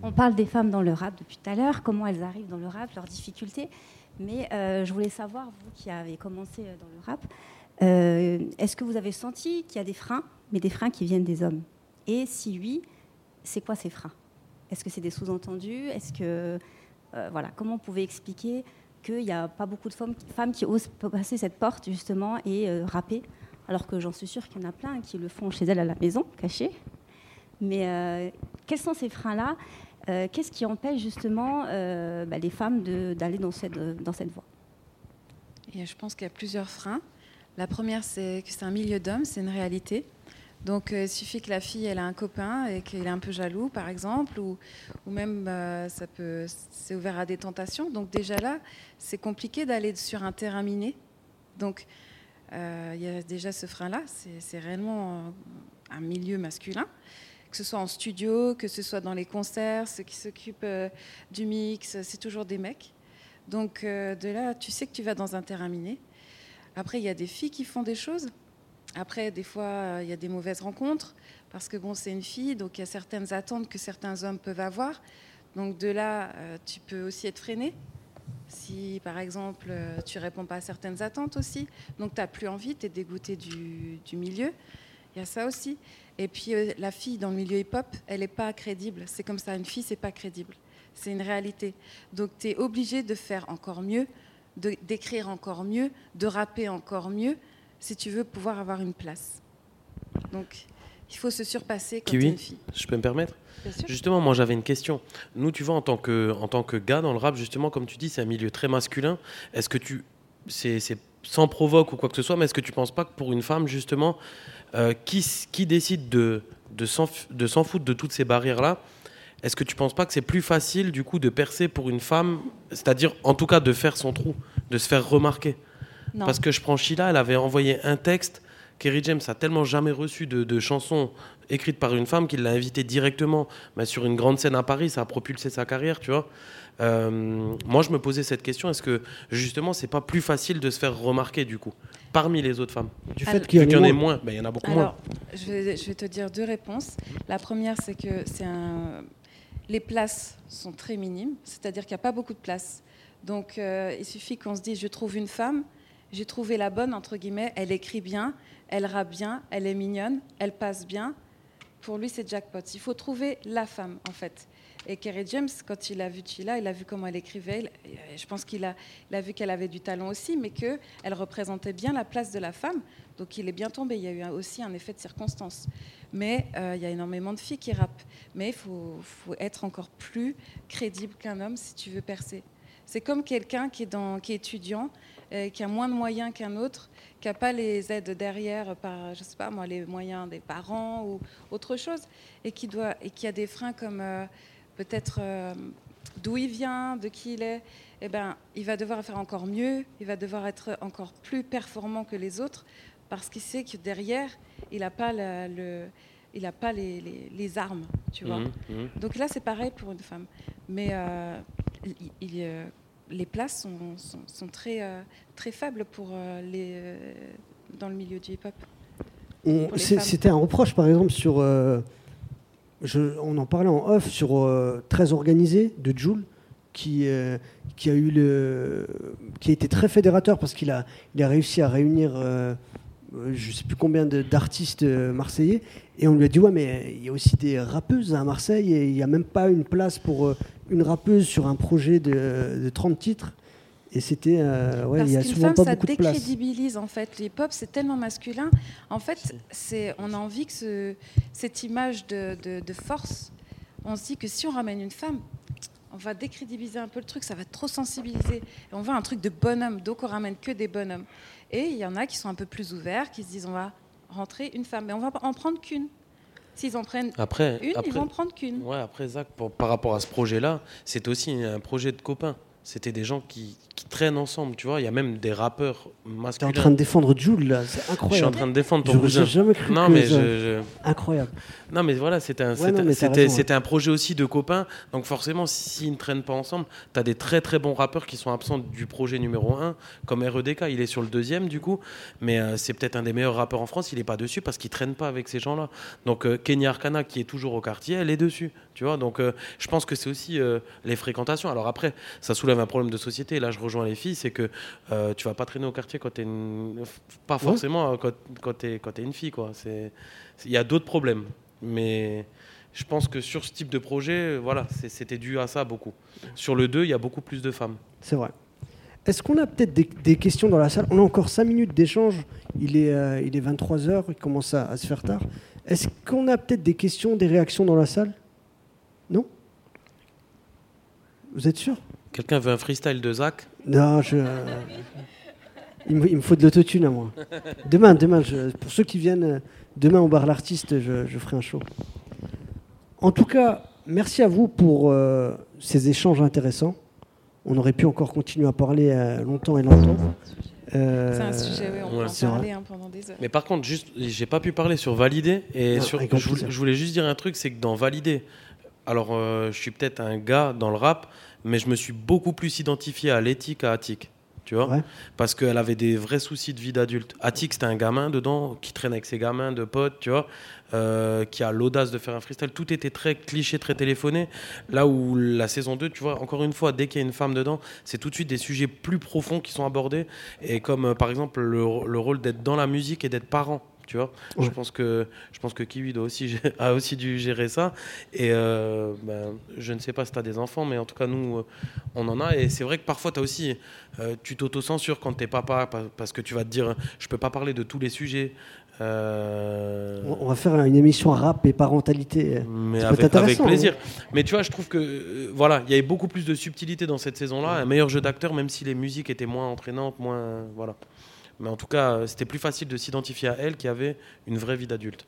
On parle des femmes dans le rap depuis tout à l'heure, comment elles arrivent dans le rap, leurs difficultés. Mais euh, je voulais savoir, vous qui avez commencé euh, dans le rap, est-ce que vous avez senti qu'il y a des freins mais des freins qui viennent des hommes? Et si oui, c'est quoi ces freins? Est-ce que c'est des sous-entendus? Est-ce que euh, voilà, comment vous pouvez expliquer qu'il n'y a pas beaucoup de femmes, femmes, qui osent passer cette porte justement et euh, rapper, alors que j'en suis sûre qu'il y en a plein qui le font chez elles à la maison, cachés. Mais euh, quels sont ces freins-là? Qu'est-ce qui empêche justement bah, les femmes d'aller dans cette, dans cette voie? Je pense qu'il y a plusieurs freins. La première, c'est que c'est un milieu d'hommes, c'est une réalité. Donc euh, il suffit que la fille elle a un copain et qu'il est un peu jaloux par exemple ou, même bah, ça peut c'est ouvert à des tentations. Donc déjà là c'est compliqué d'aller sur un terrain miné. Donc euh, il y a déjà ce frein là. C'est réellement un milieu masculin que ce soit en studio, que ce soit dans les concerts, ceux qui s'occupent euh, du mix, c'est toujours des mecs. Donc de là, tu sais que tu vas dans un terrain miné. Après, il y a des filles qui font des choses. Après, des fois, il y a des mauvaises rencontres, parce que bon, c'est une fille, donc il y a certaines attentes que certains hommes peuvent avoir. Donc de là, euh, tu peux aussi être freiné. Si, par exemple, euh, tu réponds pas à certaines attentes aussi, donc tu n'as plus envie, tu es dégoûté du, milieu. Il y a ça aussi. Et puis, euh, la fille dans le milieu hip-hop, elle n'est pas crédible. C'est comme ça, une fille, c'est pas crédible. C'est une réalité. Donc, tu es obligé de faire encore mieux, d'écrire encore mieux, de rapper encore mieux, si tu veux pouvoir avoir une place. Donc, il faut se surpasser quand Kiwi, une fille. Je peux me permettre Justement, moi j'avais une question. Nous, tu vois, en tant, que, en tant que gars dans le rap, justement, comme tu dis, c'est un milieu très masculin. Est-ce que tu. C'est sans provoque ou quoi que ce soit, mais est-ce que tu penses pas que pour une femme, justement, euh, qui, qui décide de, de s'en foutre de toutes ces barrières-là, est-ce que tu penses pas que c'est plus facile, du coup, de percer pour une femme, c'est-à-dire, en tout cas, de faire son trou, de se faire remarquer? Parce que je prends Sheila, elle avait envoyé un texte. Kerry James a tellement jamais reçu de, chansons écrites par une femme qu'il l'a invité directement mais sur une grande scène à Paris. Ça a propulsé sa carrière, tu vois. Euh, moi, je me posais cette question est-ce que justement, c'est pas plus facile de se faire remarquer du coup parmi les autres femmes? Du fait qu'il y, en ait moins, ben, il y en a beaucoup moins. Je vais, je vais, te dire deux réponses. La première, c'est que c'est un... les places sont très minimes, c'est-à-dire qu'il n'y a pas beaucoup de places. Donc, euh, il suffit qu'on se dise je trouve une femme j'ai trouvé la bonne, entre guillemets, elle écrit bien, elle rappe bien, elle est mignonne, elle passe bien. Pour lui, c'est jackpot. Il faut trouver la femme, en fait. Et Kerry James, quand il a vu Chila, il a vu comment elle écrivait. Je pense qu'il a, a, vu qu'elle avait du talent aussi, mais qu'elle représentait bien la place de la femme. Donc il est bien tombé. Il y a eu aussi un effet de circonstance. Mais euh, il y a énormément de filles qui rappent. Mais il faut, être encore plus crédible qu'un homme si tu veux percer. C'est comme quelqu'un qui, est étudiant euh, qui a moins de moyens qu'un autre, qui n'a pas les aides derrière par, je sais pas moi, les moyens des parents ou autre chose, et qui, doit, et qui a des freins comme euh, peut-être euh, d'où il vient, de qui il est, eh ben, il va devoir faire encore mieux, il va devoir être encore plus performant que les autres, parce qu'il sait que derrière, il n'a pas le, il n'a pas les, les, armes, tu vois. Mmh, mmh. Donc là, c'est pareil pour une femme. Mais il, il, les places sont, sont, très, euh, très faibles pour euh, les, euh, dans le milieu du hip-hop. C'était un reproche, par exemple, sur. Je, on en parlait en off sur Très Organisé de Joule, qui, qui, a eu le, qui a été très fédérateur parce qu'il a, réussi à réunir je ne sais plus combien d'artistes marseillais, et on lui a dit ouais mais il y a aussi des rappeuses à Marseille et il n'y a même pas une place pour une rappeuse sur un projet de, 30 titres. Et c'était, euh, ouais, Parce il y a qu'une souvent femme, pas ça beaucoup de place. décrédibilise en fait. Le hip-hop, c'est tellement masculin. En fait, c'est, on a envie que ce- cette image de, de- de force, on se dit que si on ramène une femme, on va décrédibiliser un peu le truc, ça va trop sensibiliser. Et on veut un truc de bonhomme, donc on ramène que des bonhommes. Et il y en a qui sont un peu plus ouverts, qui se disent on va rentrer une femme, mais on va en prendre qu'une. S'ils en prennent Après, une, après, ils vont en prendre qu'une. Ouais, après Zach, pour- par rapport à ce projet-là, c'était aussi un projet de copains. C'était des gens qui, qui traînent ensemble, tu vois. Il y a même des rappeurs T'es masculins. en train de défendre Jules là, c'est Je suis en incroyable. train de défendre ton cousin. jamais cru Non, que mais je- je, Incroyable. Non, mais voilà, c'était un, Ouais, c'était- t'as ouais. un projet aussi de copains. Donc, forcément, s'ils ne traînent pas ensemble, tu as des très très bons rappeurs qui sont absents du projet numéro 1, comme REDK. Il est sur le deuxième, du coup. Mais euh, c'est peut-être un des meilleurs rappeurs en France. Il n'est pas dessus parce qu'il traîne pas avec ces gens-là. Donc, euh, Kenya Arcana, qui est toujours au quartier, elle est dessus. Tu vois, donc euh, je pense que c'est aussi les fréquentations. Alors, après, ça soulève un problème de société. Là, je rejoins les filles c'est que euh, tu vas pas traîner au quartier quand tu es une. Pas forcément euh, quand, quand tu es, une fille, quoi. C'est- Il y a d'autres problèmes. Mais je pense que sur ce type de projet, voilà, c'est- c'était dû à ça beaucoup. Sur le 2, il y a beaucoup plus de femmes. C'est vrai. Est-ce qu'on a peut-être des, des questions dans la salle? On a encore 5 minutes d'échange. Il est, euh, il est 23h, il commence à, à se faire tard. Est-ce qu'on a peut-être des questions, des réactions dans la salle? Non? Vous êtes sûr? Quelqu'un veut un freestyle de Zach? Non, je. Il me, il me faut de l'autotune à moi. Demain, demain, je- pour ceux qui viennent, euh, demain au bar L'Artiste, je, je ferai un show. En tout cas, merci à vous pour euh, ces échanges intéressants. On aurait pu encore continuer à parler euh, longtemps et longtemps. Euh, C'est un sujet, oui, on peut ouais, en parler hein, pendant des heures. Mais par contre, juste, j'ai pas pu parler sur valider. Et Ah, sur, je, voulais, plaisir. je voulais juste dire un truc, c'est que dans valider, alors euh, je suis peut-être un gars dans le rap, mais je me suis beaucoup plus identifié à l'éthique qu'à Attic. Tu vois Ouais. Parce qu'elle avait des vrais soucis de vie d'adulte. Attic, c'était un gamin dedans qui traîne avec ses gamins de potes, tu vois, euh, qui a l'audace de faire un freestyle. Tout était très cliché, très téléphoné. Là où la saison 2, tu vois, encore une fois, dès qu'il y a une femme dedans, c'est tout de suite des sujets plus profonds qui sont abordés. Et comme euh, par exemple le, le rôle d'être dans la musique et d'être parent. Tu vois, je pense que je pense que Kiwi doit aussi a aussi dû gérer ça. Et euh, ben, je ne sais pas si tu as des enfants, mais en tout cas nous, euh, on en a. Et c'est vrai que parfois tu as aussi, euh, tu t'auto-censures quand t'es papa pa- parce que tu vas te dire, je peux pas parler de tous les sujets. Euh, On va faire une émission rap et parentalité. mais avec, avec plaisir. Mais tu vois, je trouve que euh, voilà, il y avait beaucoup plus de subtilité dans cette saison-là, un meilleur jeu d'acteur, même si les musiques étaient moins entraînantes, moins voilà. Mais en tout cas, euh, c'était plus facile de s'identifier à elle qui avait une vraie vie d'adulte.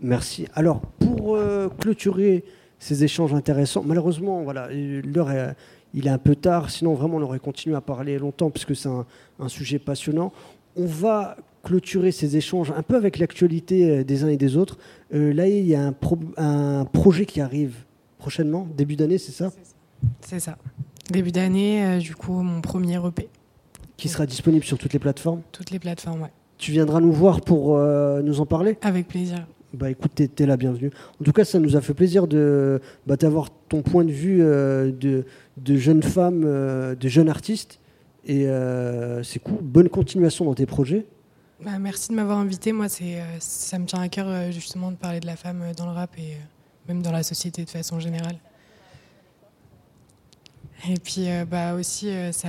Merci. Alors, pour euh, clôturer ces échanges intéressants, malheureusement, voilà, euh, l'heure est, il est un peu tard, sinon vraiment on aurait continué à parler longtemps puisque c'est un, un sujet passionnant. On va clôturer ces échanges un peu avec l'actualité euh, des uns et des autres. Euh, là, il y a un, pro- un projet qui arrive prochainement, début d'année, c'est ça? C'est ça. Début d'année, euh, du coup, mon premier EP. Qui sera disponible sur toutes les plateformes. Toutes les plateformes, ouais. Tu viendras nous voir pour euh, nous en parler Avec plaisir. Bah écoute, t'es, t'es la bienvenue. En tout cas, ça nous a fait plaisir de bah, d'avoir ton point de vue euh, de, de jeune femme, euh, de jeune artiste. Et c'est cool. Bonne continuation dans tes projets. Bah, merci de m'avoir invité. Moi, c'est, ça me tient à cœur justement de parler de la femme dans le rap et même dans la société de façon générale. Et puis, bah aussi, ça.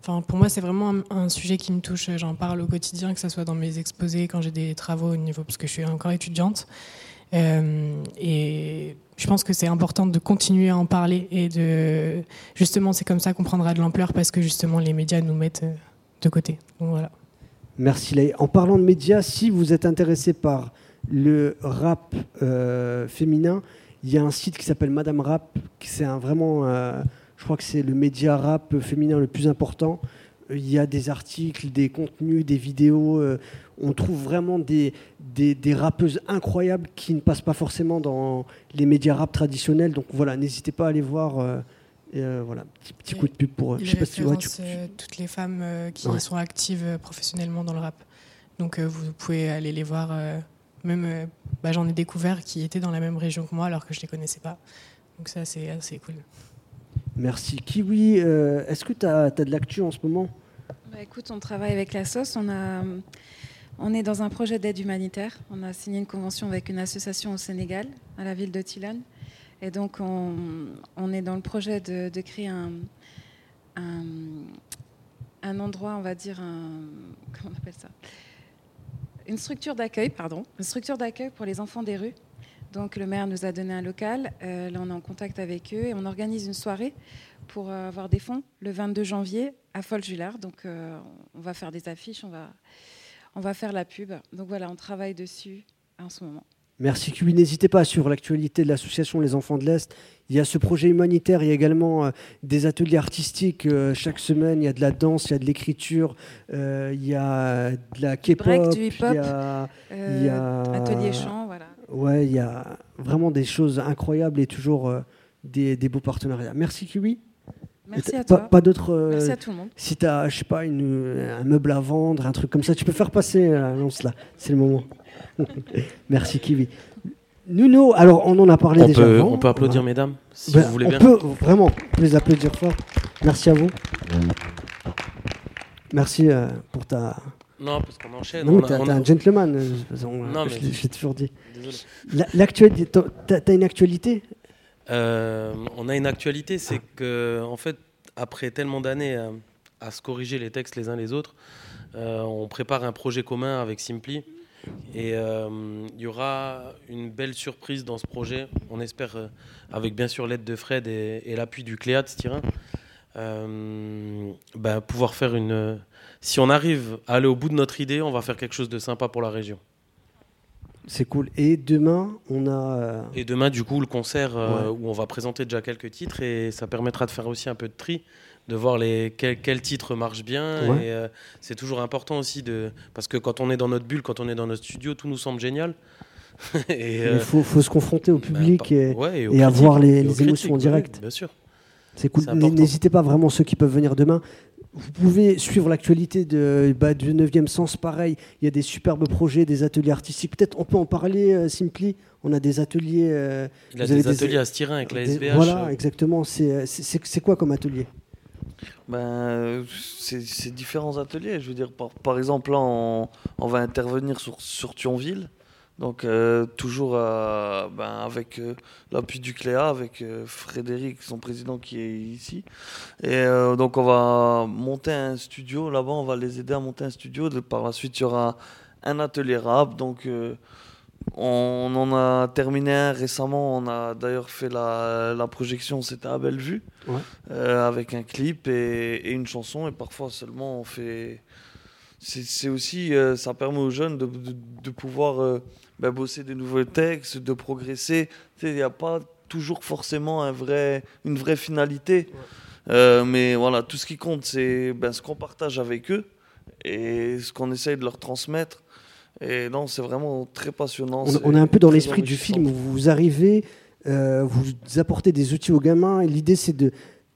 Enfin, pour moi, c'est vraiment un, sujet qui me touche. J'en parle au quotidien, que ce soit dans mes exposés, quand j'ai des travaux au niveau, parce que je suis encore étudiante. Euh, et je pense que c'est important de continuer à en parler et de justement, c'est comme ça qu'on prendra de l'ampleur parce que justement, les médias nous mettent euh, de côté. Voilà. Merci Leï. En parlant de médias, si vous êtes intéressé par le rap euh, féminin, il y a un site qui s'appelle Madame Rap. qui C'est un vraiment, je crois que c'est le média rap féminin le plus important. Euh, Il y a des articles, des contenus, des vidéos. euh, on trouve vraiment des, des, des rappeuses incroyables qui ne passent pas forcément dans les médias rap traditionnels. Donc voilà, n'hésitez pas à aller voir. euh, et, euh, voilà, petit, petit coup de pub pour. eux. Il Je sais pas si tu- référence euh, toutes les femmes euh, qui Ouais. sont actives professionnellement dans le rap. Donc vous pouvez aller les voir. même, bah, j'en ai découvert qui étaient dans la même région que moi alors que je les connaissais pas. Donc ça, c'est assez cool. Merci. Kiwi, euh, est-ce que tu as, de l'actu en ce moment? Bah, écoute, on travaille avec la sauce. On, a, on est dans un projet d'aide humanitaire. On a signé une convention avec une association au Sénégal, à la ville de Tilane. Et donc, on, on est dans le projet de, créer un, un, endroit, on va dire, comment on appelle ça? Une structure d'accueil, pardon, une structure d'accueil pour les enfants des rues. Donc le maire nous a donné un local, là on est en contact avec eux et on organise une soirée pour avoir des fonds le 22 janvier à Folle-Jullard. Donc on va faire des affiches, on va, on va faire la pub. Donc voilà, on travaille dessus en ce moment. Merci Cubi. N'hésitez pas sur l'actualité de l'association Les Enfants de l'Est. Il y a ce projet humanitaire, il y a également euh, des ateliers artistiques euh, chaque semaine. Il y a de la danse, il y a de l'écriture, euh, il y a de la K-pop, il y a, atelier chant, voilà. Ouais, il y a vraiment des choses incroyables et toujours des, beaux partenariats. Merci Kiwi. Merci à toi. Pas, d'autres. Merci à tout le monde. Si tu as, je sais pas, un meuble à vendre, un truc comme ça, tu peux faire passer l'annonce là. C'est le moment. Merci Kiwi. Nuno, alors on en a parlé déjà. On peut applaudir mesdames, si ben, vous voulez on bien. Peut vraiment les applaudir fort. Merci à vous. Merci euh, pour ta. Non, parce qu'on enchaîne. Non, t'es un gentleman. Euh, non, mais je, l'ai toujours dit. L'actualité, t'as une actualité? Euh, On a une actualité, c'est que en fait, après tellement d'années à, se corriger les textes les uns les autres, on prépare un projet commun avec Simply et euh, il y aura une belle surprise dans ce projet. On espère, euh, avec bien sûr l'aide de Fred et, l'appui du Cléat de Styrin, euh, bah, pouvoir faire une. Si on arrive à aller au bout de notre idée, on va faire quelque chose de sympa pour la région. C'est cool. Et demain, on a. Et demain, du coup, le concert où on va présenter déjà quelques titres et ça permettra de faire aussi un peu de tri de voir les, quel, titre marche bien. Et euh, c'est toujours important aussi de. Parce que quand on est dans notre bulle, quand on est dans notre studio, tout nous semble génial. et, Il faut, faut, se confronter au bah, public et, et, avoir les, les émotions en direct. bien sûr. C'est cool. N'hésitez pas vraiment, ceux qui peuvent venir demain. Vous pouvez suivre l'actualité de, bah, du 9e sens, pareil. Il y a des superbes projets, des ateliers artistiques. Peut-être on peut en parler, euh, Simply. On a des ateliers. Euh, Il a des ateliers à Styrin avec la SBH. Voilà, exactement. C'est quoi comme atelier? Ben, c'est différents ateliers. Je veux dire, par, par exemple, là, on, on, va intervenir sur, sur Thionville. Donc, euh, toujours ben, avec euh, l'appui du Cléa, avec euh, Frédéric, son président qui est ici. Et donc, on va monter un studio là-bas, on va les aider à monter un studio. De, par la suite, il y aura un atelier rap. Donc, on en a terminé un récemment. On a d'ailleurs fait la, projection, c'était à Bellevue, euh, avec un clip et, une chanson. Et parfois seulement on fait. C'est aussi, euh, ça permet aux jeunes de, pouvoir euh, bah, bosser des nouveaux textes, de progresser. Il n'y a pas toujours forcément un vrai, une vraie finalité. mais voilà, tout ce qui compte, c'est ben, ce qu'on partage avec eux et ce qu'on essaye de leur transmettre. Et non, c'est vraiment très passionnant. On, est un peu dans l'esprit du film où vous arrivez, euh, vous apportez des outils aux gamins, et l'idée c'est de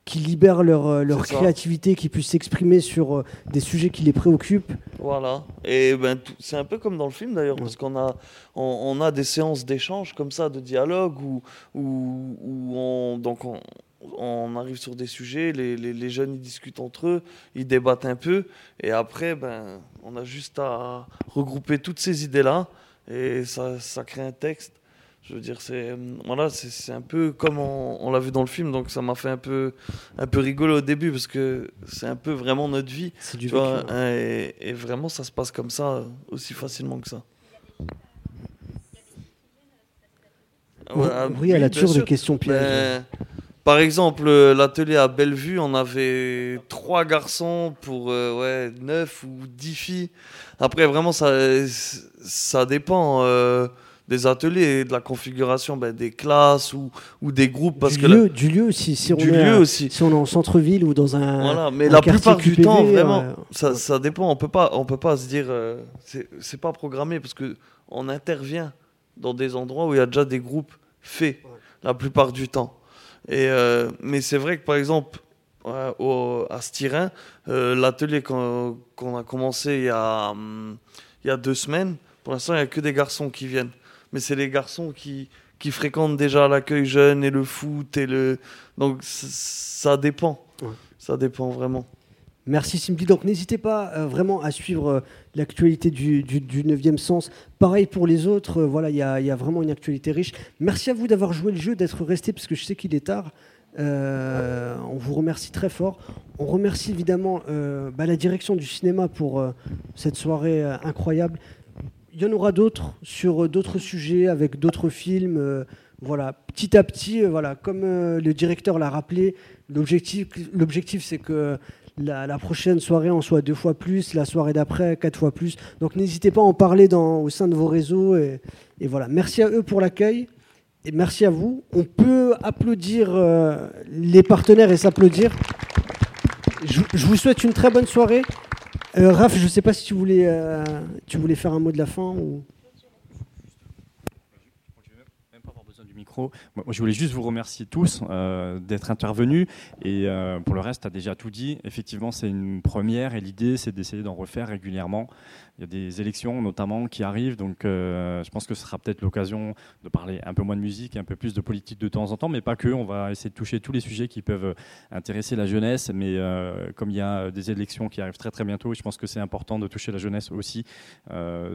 qu'ils libèrent leur, euh, leur créativité, qu'ils puissent s'exprimer sur euh, des sujets qui les préoccupent. Voilà. Et ben, c'est un peu comme dans le film d'ailleurs, parce qu'on a, on, a des séances d'échange comme ça, de dialogue, où, où, où on, donc on, on arrive sur des sujets, les, les, jeunes ils discutent entre eux, ils débattent un peu, et après, ben, on a juste à regrouper toutes ces idées-là, et ça, ça, crée un texte. Je veux dire, c'est voilà, c'est un peu comme on, l'a vu dans le film, donc ça m'a fait un peu, un peu rigoler au début parce que c'est un peu vraiment notre vie. Du tu vois, et, vraiment, ça se passe comme ça, aussi facilement que ça. oui, elle a toujours des questions pièges. Ben, par exemple, euh, l'atelier à Bellevue, on avait trois garçons pour euh, ouais, 9 ou 10 filles. Après, vraiment, ça, ça dépend euh, des ateliers, de la configuration ben, des classes ou, ou des groupes. Parce du, que lieu, du lieu aussi. Si on, du est lieu aussi. si on est en centre-ville ou dans un. Voilà, mais la plupart du temps, vraiment, ça, ça, dépend. On peut pas, on peut pas se dire. c'est pas programmé parce qu'on intervient dans des endroits où il y a déjà des groupes faits la plupart du temps. Et, euh, mais c'est vrai que par exemple, au, à Styrin, euh, l'atelier qu'on a commencé il y a, hum, il y a deux semaines, pour l'instant, il n'y a que des garçons qui viennent. Mais c'est les garçons qui, qui fréquentent déjà l'accueil jeune et le foot. Et le... Donc ça dépend. Ça dépend vraiment. Merci Simply. Donc n'hésitez pas euh, vraiment à suivre euh, l'actualité du, du, 9e sens. Pareil pour les autres, euh, voilà, il y, a vraiment une actualité riche. Merci à vous d'avoir joué le jeu, d'être resté, parce que je sais qu'il est tard. on vous remercie très fort. On remercie évidemment bah, la direction du cinéma pour cette soirée incroyable. Il y en aura d'autres sur d'autres sujets avec d'autres films. voilà, petit à petit, voilà, comme le directeur l'a rappelé, l'objectif, l'objectif c'est que la, prochaine soirée en soit deux fois plus, la soirée d'après quatre fois plus. Donc n'hésitez pas à en parler au sein de vos réseaux. Et, voilà. Merci à eux pour l'accueil. Et merci à vous. On peut applaudir euh, les partenaires et s'applaudir. Je, vous souhaite une très bonne soirée. Euh, Raph, je ne sais pas si tu voulais, euh, tu voulais faire un mot de la fin ou... Je voulais juste vous remercier tous euh, d'être intervenus. Et euh, pour le reste, tu as déjà tout dit. Effectivement, c'est une première et l'idée, c'est d'essayer d'en refaire régulièrement. Il y a des élections notamment qui arrivent, donc euh, je pense que ce sera peut-être l'occasion de parler un peu moins de musique et un peu plus de politique de temps en temps, mais pas que. On va essayer de toucher tous les sujets qui peuvent intéresser la jeunesse. Mais comme il y a des élections qui arrivent très très bientôt, je pense que c'est important de toucher la jeunesse aussi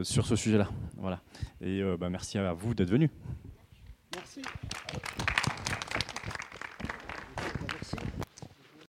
sur ce sujet-là. Voilà. Et bah, merci à vous d'être venus. Merci.